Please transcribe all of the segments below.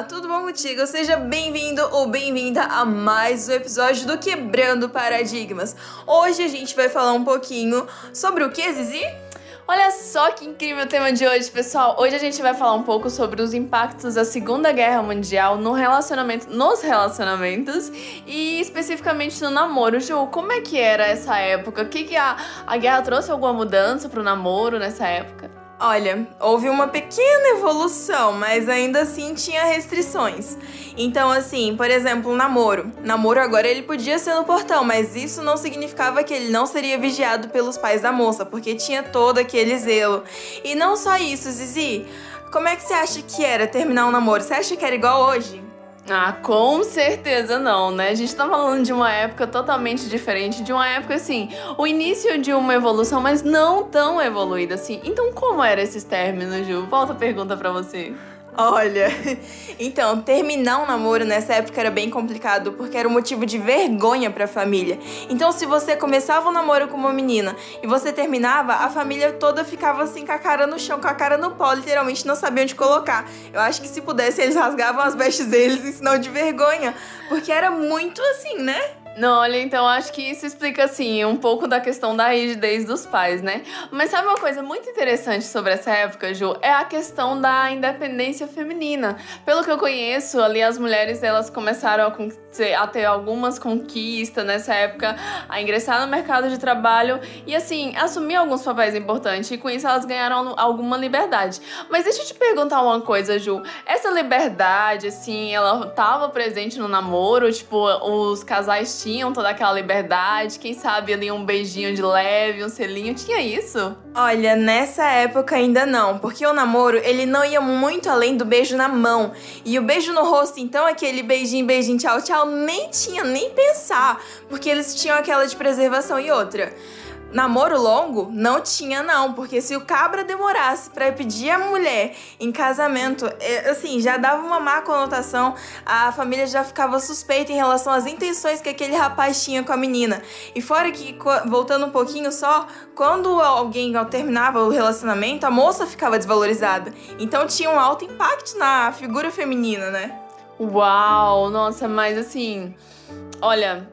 Olá, tudo bom contigo? Seja bem-vindo ou bem-vinda a mais um episódio do Quebrando Paradigmas. Hoje a gente vai falar um pouquinho sobre o que, Zizi? Olha só que incrível o tema de hoje, pessoal. Hoje a gente vai falar um pouco sobre os impactos da Segunda Guerra Mundial no relacionamento, nos relacionamentos e especificamente no namoro. Ju, como é que era essa época? O que, que a, a guerra trouxe alguma mudança pro namoro nessa época? Olha, houve uma pequena evolução, mas ainda assim tinha restrições. Então, assim, por exemplo, namoro. Namoro agora ele podia ser no portão, mas isso não significava que ele não seria vigiado pelos pais da moça, porque tinha todo aquele zelo. E não só isso, Zizi. Como é que você acha que era terminar um namoro? Você acha que era igual hoje? Ah, com certeza não, né? A gente tá falando de uma época totalmente diferente, de uma época assim, o início de uma evolução, mas não tão evoluída assim. Então, como eram esses términos, Ju? Volta a pergunta para você. Olha, então, terminar um namoro nessa época era bem complicado porque era um motivo de vergonha para a família. Então, se você começava um namoro com uma menina e você terminava, a família toda ficava assim com a cara no chão, com a cara no pó, literalmente não sabia onde colocar. Eu acho que se pudesse, eles rasgavam as vestes deles em sinal de vergonha, porque era muito assim, né? Não, olha, então acho que isso explica, assim, um pouco da questão da rigidez dos pais, né? Mas sabe uma coisa muito interessante sobre essa época, Ju? É a questão da independência feminina. Pelo que eu conheço, ali as mulheres, elas começaram a, a ter algumas conquistas nessa época, a ingressar no mercado de trabalho e, assim, assumir alguns papéis importantes. E com isso elas ganharam alguma liberdade. Mas deixa eu te perguntar uma coisa, Ju. Essa liberdade, assim, ela tava presente no namoro? Tipo, os casais tinham toda aquela liberdade, quem sabe ali um beijinho de leve, um selinho, tinha isso? Olha, nessa época ainda não, porque o namoro, ele não ia muito além do beijo na mão. E o beijo no rosto, então, aquele beijinho, beijinho, tchau, tchau, nem tinha nem pensar, porque eles tinham aquela de preservação e outra. Namoro longo? Não tinha, não, porque se o cabra demorasse para pedir a mulher em casamento, é, assim, já dava uma má conotação, a família já ficava suspeita em relação às intenções que aquele rapaz tinha com a menina. E fora que, voltando um pouquinho só, quando alguém terminava o relacionamento, a moça ficava desvalorizada. Então tinha um alto impacto na figura feminina, né? Uau, nossa, mas assim, olha,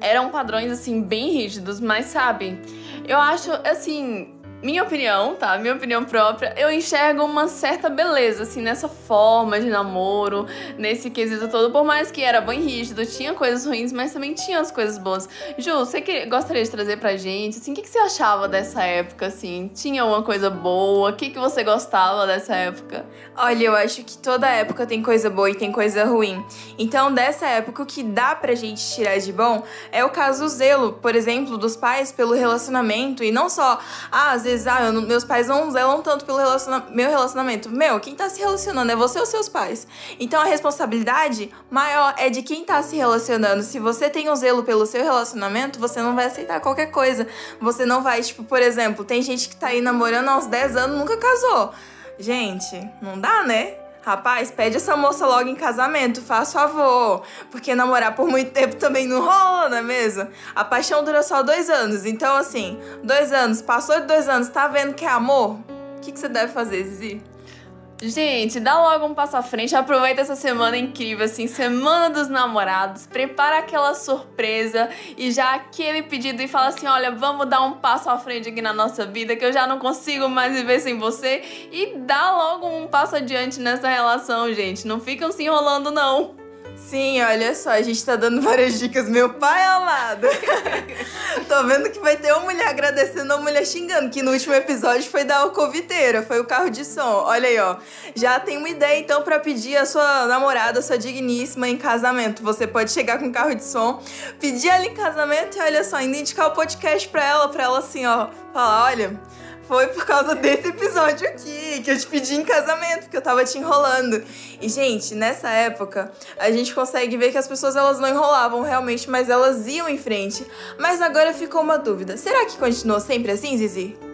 eram padrões assim bem rígidos, mas sabe, eu acho assim, minha opinião, tá? Minha opinião própria, eu enxergo uma certa beleza, assim, nessa forma de namoro, nesse quesito todo. Por mais que era bem rígido, tinha coisas ruins, mas também tinha as coisas boas. Ju, você que gostaria de trazer pra gente, assim, o que, que você achava dessa época, assim? Tinha uma coisa boa? O que, que você gostava dessa época? Olha, eu acho que toda época tem coisa boa e tem coisa ruim. Então, dessa época, o que dá pra gente tirar de bom é o caso zelo, por exemplo, dos pais pelo relacionamento. E não só, ah, vezes, ah, não, meus pais não zelam tanto pelo relaciona meu relacionamento. Meu, quem tá se relacionando é você ou seus pais. Então a responsabilidade maior é de quem tá se relacionando. Se você tem um zelo pelo seu relacionamento, você não vai aceitar qualquer coisa. Você não vai, tipo, por exemplo, tem gente que tá aí namorando há uns 10 anos nunca casou. Gente, não dá, né? Rapaz, pede essa moça logo em casamento, faz favor. Porque namorar por muito tempo também não rola, não é mesmo? A paixão dura só dois anos. Então, assim, dois anos, passou de dois anos, tá vendo que é amor? O que, que você deve fazer, Zizi? Gente, dá logo um passo à frente, aproveita essa semana incrível, assim, semana dos namorados, prepara aquela surpresa e já aquele pedido e fala assim: olha, vamos dar um passo à frente aqui na nossa vida, que eu já não consigo mais viver sem você. E dá logo um passo adiante nessa relação, gente. Não ficam se enrolando, não. Sim, olha só, a gente tá dando várias dicas. Meu pai amado. Tô vendo que vai ter uma mulher agradecendo uma mulher xingando, que no último episódio foi da alcoviteira, foi o carro de som. Olha aí, ó. Já tem uma ideia então para pedir a sua namorada, a sua digníssima em casamento. Você pode chegar com um carro de som, pedir ela em casamento e olha só, ainda indicar o podcast pra ela, pra ela assim, ó, falar, olha, foi por causa desse episódio aqui que eu te pedi em casamento, porque eu tava te enrolando. E, gente, nessa época, a gente consegue ver que as pessoas elas não enrolavam realmente, mas elas iam em frente. Mas agora ficou uma dúvida: será que continuou sempre assim, Zizi?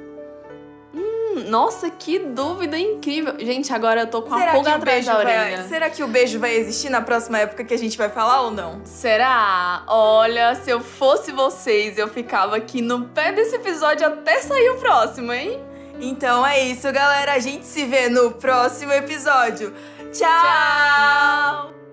Nossa, que dúvida incrível. Gente, agora eu tô com a pulga atrás da orelha. Vai, será que o beijo vai existir na próxima época que a gente vai falar ou não? Será? Olha, se eu fosse vocês, eu ficava aqui no pé desse episódio até sair o próximo, hein? Então é isso, galera. A gente se vê no próximo episódio. Tchau! Tchau!